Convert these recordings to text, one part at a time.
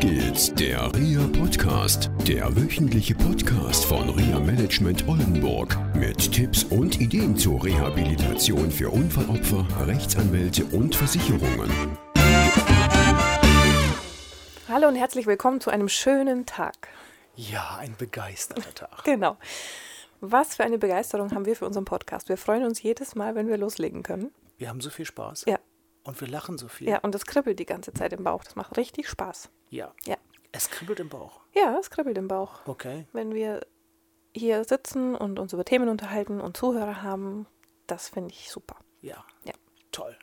geht's, der RIA Podcast, der wöchentliche Podcast von RIA Management Oldenburg mit Tipps und Ideen zur Rehabilitation für Unfallopfer, Rechtsanwälte und Versicherungen. Hallo und herzlich willkommen zu einem schönen Tag. Ja, ein begeisterter Tag. Genau. Was für eine Begeisterung haben wir für unseren Podcast. Wir freuen uns jedes Mal, wenn wir loslegen können. Wir haben so viel Spaß. Ja. Und wir lachen so viel. Ja, und es kribbelt die ganze Zeit im Bauch. Das macht richtig Spaß. Ja. Ja. Es kribbelt im Bauch. Ja, es kribbelt im Bauch. Okay. Wenn wir hier sitzen und uns über Themen unterhalten und Zuhörer haben, das finde ich super. Ja. Ja. Toll.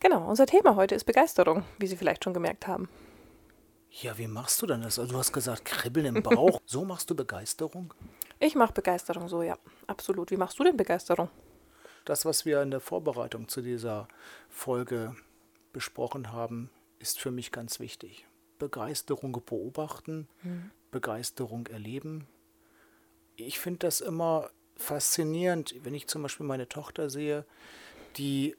Genau, unser Thema heute ist Begeisterung, wie Sie vielleicht schon gemerkt haben. Ja, wie machst du denn das? Also du hast gesagt, Kribbeln im Bauch. so machst du Begeisterung? Ich mache Begeisterung so, ja, absolut. Wie machst du denn Begeisterung? Das, was wir in der Vorbereitung zu dieser Folge besprochen haben, ist für mich ganz wichtig. Begeisterung beobachten, Begeisterung erleben. Ich finde das immer faszinierend, wenn ich zum Beispiel meine Tochter sehe, die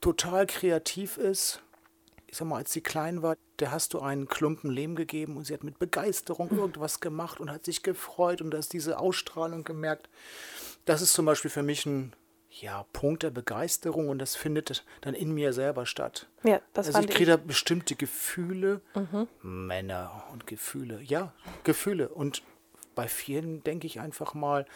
total kreativ ist. Ich sag mal, als sie klein war, der hast du einen Klumpen Lehm gegeben und sie hat mit Begeisterung irgendwas gemacht und hat sich gefreut und da ist diese Ausstrahlung gemerkt. Das ist zum Beispiel für mich ein ja, Punkt der Begeisterung und das findet dann in mir selber statt. Ja, das also ich kriege da bestimmte Gefühle, Männer und Gefühle, ja, Gefühle. Und bei vielen denke ich einfach mal,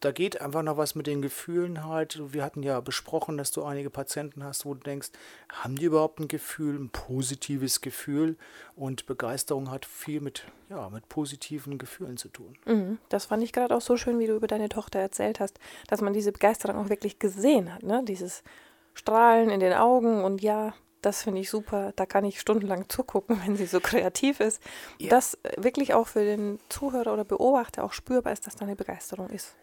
da geht einfach noch was mit den Gefühlen halt. Wir hatten ja besprochen, dass du einige Patienten hast, wo du denkst, haben die überhaupt ein Gefühl, ein positives Gefühl? Und Begeisterung hat viel mit, ja, mit positiven Gefühlen zu tun. Mhm, Das fand ich gerade auch so schön, wie du über deine Tochter erzählt hast, dass man diese Begeisterung auch wirklich gesehen hat, ne? Dieses Strahlen in den Augen und ja, das finde ich super. Da kann ich stundenlang zugucken, wenn sie so kreativ ist. Ja. Dass äh, wirklich auch für den Zuhörer oder Beobachter auch spürbar ist, dass da eine Begeisterung ist.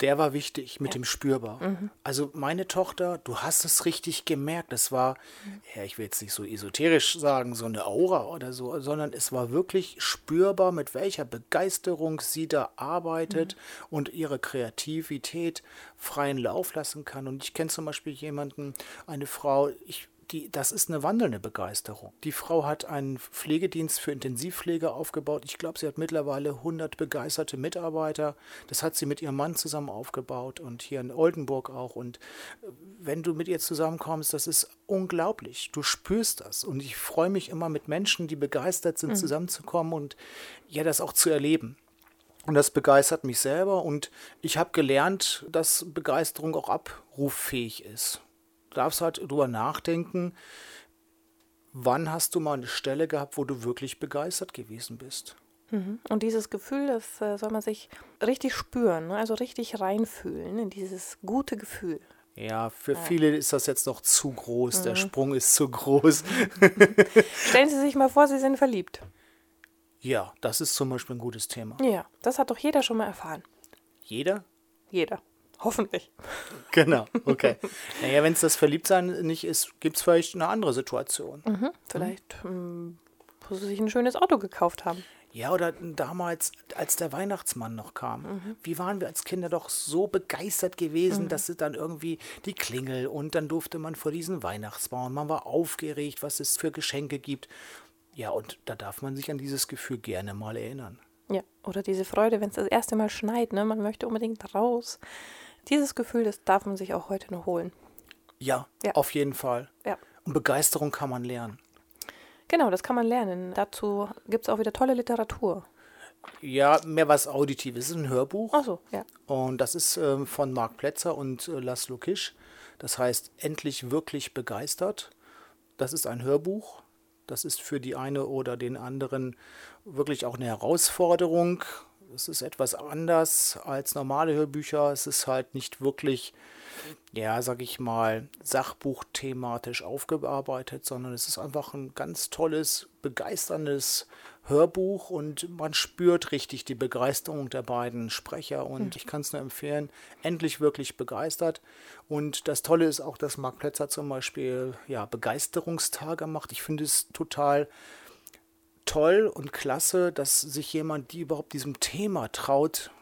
Der war wichtig mit dem Spürbar. Mhm. Also meine Tochter, du hast es richtig gemerkt. Es war, Mhm. ja, ich will jetzt nicht so esoterisch sagen, so eine Aura oder so, sondern es war wirklich spürbar, mit welcher Begeisterung sie da arbeitet Mhm. und ihre Kreativität freien Lauf lassen kann. Und ich kenne zum Beispiel jemanden, eine Frau, ich die, das ist eine wandelnde Begeisterung. Die Frau hat einen Pflegedienst für Intensivpflege aufgebaut. Ich glaube, sie hat mittlerweile 100 begeisterte Mitarbeiter. Das hat sie mit ihrem Mann zusammen aufgebaut und hier in Oldenburg auch. Und äh, wenn du mit ihr zusammenkommst, das ist unglaublich. Du spürst das. Und ich freue mich immer mit Menschen, die begeistert sind, zusammenzukommen und ja, das auch zu erleben. Und das begeistert mich selber und ich habe gelernt, dass Begeisterung auch abruffähig ist. Du darfst halt drüber nachdenken, wann hast du mal eine Stelle gehabt, wo du wirklich begeistert gewesen bist. Mhm. Und dieses Gefühl, das äh, soll man sich richtig spüren, ne? also richtig reinfühlen in dieses gute Gefühl. Ja, für viele ist das jetzt noch zu groß, der Sprung ist zu groß. Stellen Sie sich mal vor, Sie sind verliebt. Ja, das ist zum Beispiel ein gutes Thema. Ja, das hat doch jeder schon mal erfahren. Jeder? Jeder. Hoffentlich. Genau, okay. naja, wenn es das Verliebtsein nicht ist, gibt es vielleicht eine andere Situation. Mhm. Vielleicht, ähm, wo Sie sich ein schönes Auto gekauft haben. Ja, oder damals, als der Weihnachtsmann noch kam. Wie waren wir als Kinder doch so begeistert gewesen, dass es dann irgendwie die Klingel und dann durfte man vor diesen Weihnachtsbaum. Man war aufgeregt, was es für Geschenke gibt. Ja, und da darf man sich an dieses Gefühl gerne mal erinnern. Ja, oder diese Freude, wenn es das erste Mal schneit, ne? man möchte unbedingt raus. Dieses Gefühl, das darf man sich auch heute noch holen. Ja, Ja. auf jeden Fall. Ja, Und Begeisterung kann man lernen. genau, das kann man lernen. Dazu gibt es auch wieder tolle Literatur. Ja, mehr was Auditives. Es ist ein Hörbuch. Ach so, ja. Und das ist ähm, von Marc Plätzer und äh, Laszlo Kisch. Das heißt, endlich wirklich begeistert. Das ist ein Hörbuch. Das ist für die eine oder den anderen wirklich auch eine Herausforderung. Es ist etwas anders als normale Hörbücher. Es ist halt nicht wirklich, ja, sag ich mal, sachbuchthematisch aufgearbeitet, sondern es ist einfach ein ganz tolles, begeisterndes Hörbuch und man spürt richtig die Begeisterung der beiden Sprecher und ich kann es nur empfehlen, endlich wirklich begeistert. Und das Tolle ist auch, dass Marc Plätzer zum Beispiel ja, Begeisterungstage macht. Ich finde es total toll und klasse, dass sich jemand, die überhaupt diesem Thema traut,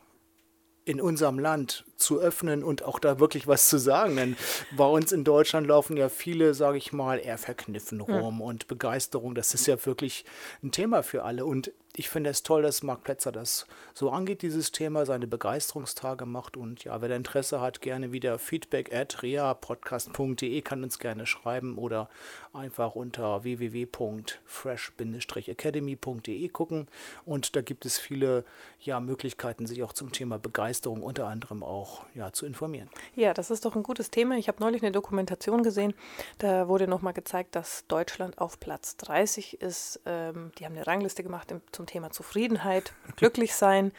in unserem Land zu öffnen und auch da wirklich was zu sagen. Denn bei uns in Deutschland laufen ja viele, sage ich mal, eher verkniffen rum mhm. und Begeisterung, das ist ja wirklich ein Thema für alle. Und ich finde es toll, dass Marc Plätzer das so angeht, dieses Thema, seine Begeisterungstage macht. Und ja, wer da Interesse hat, gerne wieder feedback at reapodcast.de kann uns gerne schreiben oder einfach unter www.fresh-academy.de gucken. Und da gibt es viele ja, Möglichkeiten, sich auch zum Thema Begeisterung unter anderem auch ja, zu informieren. Ja, das ist doch ein gutes Thema. Ich habe neulich eine Dokumentation gesehen, da wurde nochmal gezeigt, dass Deutschland auf Platz 30 ist. Ähm, die haben eine Rangliste gemacht im, zum Thema Zufriedenheit, glücklich sein.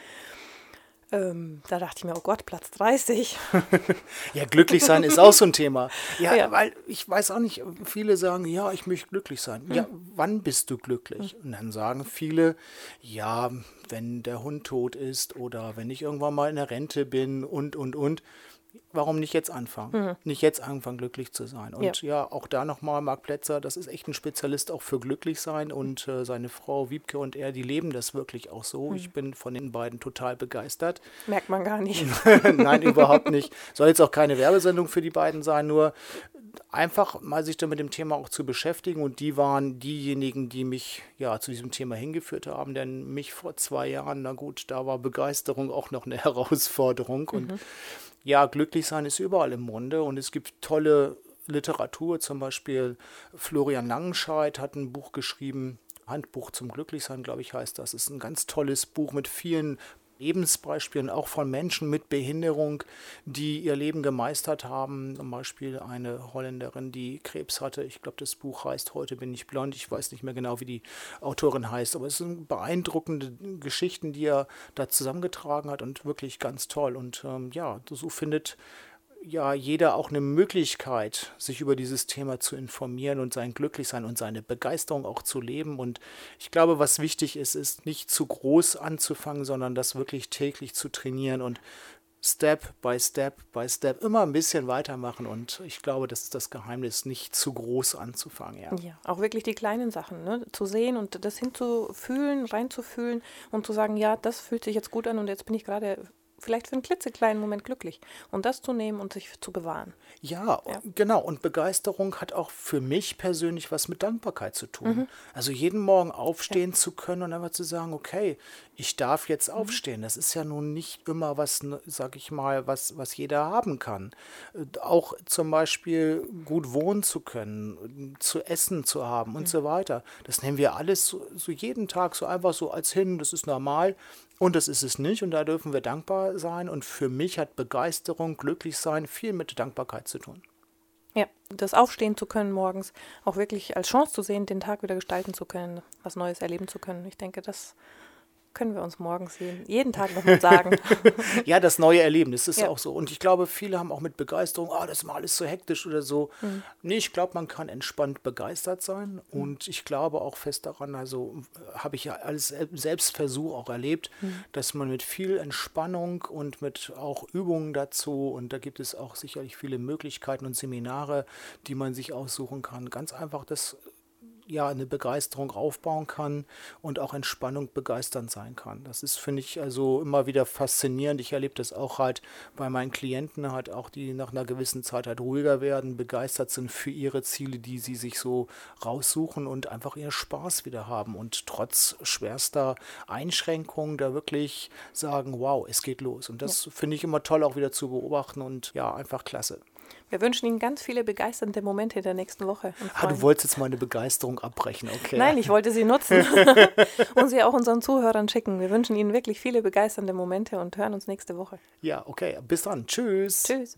Ähm, da dachte ich mir, oh Gott, Platz 30. ja, glücklich sein ist auch so ein Thema. Ja, ja, weil ich weiß auch nicht, viele sagen, ja, ich möchte glücklich sein. Mhm. Ja, wann bist du glücklich? Mhm. Und dann sagen viele, ja, wenn der Hund tot ist oder wenn ich irgendwann mal in der Rente bin und, und, und warum nicht jetzt anfangen? Mhm. Nicht jetzt anfangen, glücklich zu sein. Und ja, ja auch da nochmal, Marc Plätzer, das ist echt ein Spezialist auch für glücklich sein. Und äh, seine Frau Wiebke und er, die leben das wirklich auch so. Mhm. Ich bin von den beiden total begeistert. Merkt man gar nicht. Nein, überhaupt nicht. Soll jetzt auch keine Werbesendung für die beiden sein, nur einfach mal sich da mit dem Thema auch zu beschäftigen. Und die waren diejenigen, die mich ja zu diesem Thema hingeführt haben. Denn mich vor zwei Jahren, na gut, da war Begeisterung auch noch eine Herausforderung. Und mhm ja, glücklich sein ist überall im Munde. Und es gibt tolle Literatur, zum Beispiel Florian Langenscheidt hat ein Buch geschrieben, Handbuch zum Glücklichsein, glaube ich, heißt das. Es ist ein ganz tolles Buch mit vielen Lebensbeispielen auch von Menschen mit Behinderung, die ihr Leben gemeistert haben. Zum Beispiel eine Holländerin, die Krebs hatte. Ich glaube, das Buch heißt Heute bin ich blond. Ich weiß nicht mehr genau, wie die Autorin heißt, aber es sind beeindruckende Geschichten, die er da zusammengetragen hat und wirklich ganz toll. Und ähm, ja, so findet ja jeder auch eine Möglichkeit, sich über dieses Thema zu informieren und sein Glücklichsein und seine Begeisterung auch zu leben. Und ich glaube, was wichtig ist, ist nicht zu groß anzufangen, sondern das wirklich täglich zu trainieren und Step by Step by Step immer ein bisschen weitermachen. Und ich glaube, das ist das Geheimnis, nicht zu groß anzufangen. Ja, ja auch wirklich die kleinen Sachen ne? zu sehen und das hinzufühlen, reinzufühlen und zu sagen, ja, das fühlt sich jetzt gut an und jetzt bin ich gerade vielleicht für einen klitzekleinen Moment glücklich. Und das zu nehmen und sich zu bewahren. Ja, ja, genau. Und Begeisterung hat auch für mich persönlich was mit Dankbarkeit zu tun. Mhm. Also jeden Morgen aufstehen ja. zu können und einfach zu sagen, okay, ich darf jetzt mhm. aufstehen. Das ist ja nun nicht immer was, sag ich mal, was, was jeder haben kann. Äh, auch zum Beispiel gut wohnen zu können, zu essen zu haben und mhm. so weiter. Das nehmen wir alles so, so jeden Tag so einfach so als hin. Das ist normal. Und das ist es nicht und da dürfen wir dankbar sein. Und für mich hat Begeisterung, glücklich sein viel mit Dankbarkeit zu tun. Ja, das Aufstehen zu können morgens, auch wirklich als Chance zu sehen, den Tag wieder gestalten zu können, was Neues erleben zu können. Ich denke, das können wir uns morgen sehen. Jeden Tag nochmal sagen. ja, das neue Erleben, das ist ja. auch so. Und ich glaube, viele haben auch mit Begeisterung, oh, das ist mal alles so hektisch oder so. Mhm. Nee, ich glaube, man kann entspannt begeistert sein. Mhm. Und ich glaube auch fest daran, also habe ich ja alles Selbstversuch auch erlebt, mhm. dass man mit viel Entspannung und mit auch Übungen dazu, und da gibt es auch sicherlich viele Möglichkeiten und Seminare, die man sich aussuchen kann, ganz einfach das ja eine Begeisterung aufbauen kann und auch Entspannung begeisternd sein kann. Das ist, finde ich, also immer wieder faszinierend. Ich erlebe das auch halt bei meinen Klienten, halt auch die nach einer gewissen Zeit halt ruhiger werden, begeistert sind für ihre Ziele, die sie sich so raussuchen und einfach ihren Spaß wieder haben und trotz schwerster Einschränkungen da wirklich sagen, wow, es geht los. Und das ja. finde ich immer toll auch wieder zu beobachten und ja, einfach klasse. Wir wünschen Ihnen ganz viele begeisternde Momente in der nächsten Woche. Ah, du wolltest jetzt meine Begeisterung abbrechen, okay. Nein, ich wollte sie nutzen und sie auch unseren Zuhörern schicken. Wir wünschen Ihnen wirklich viele begeisternde Momente und hören uns nächste Woche. Ja, okay. Bis dann. Tschüss. Tschüss.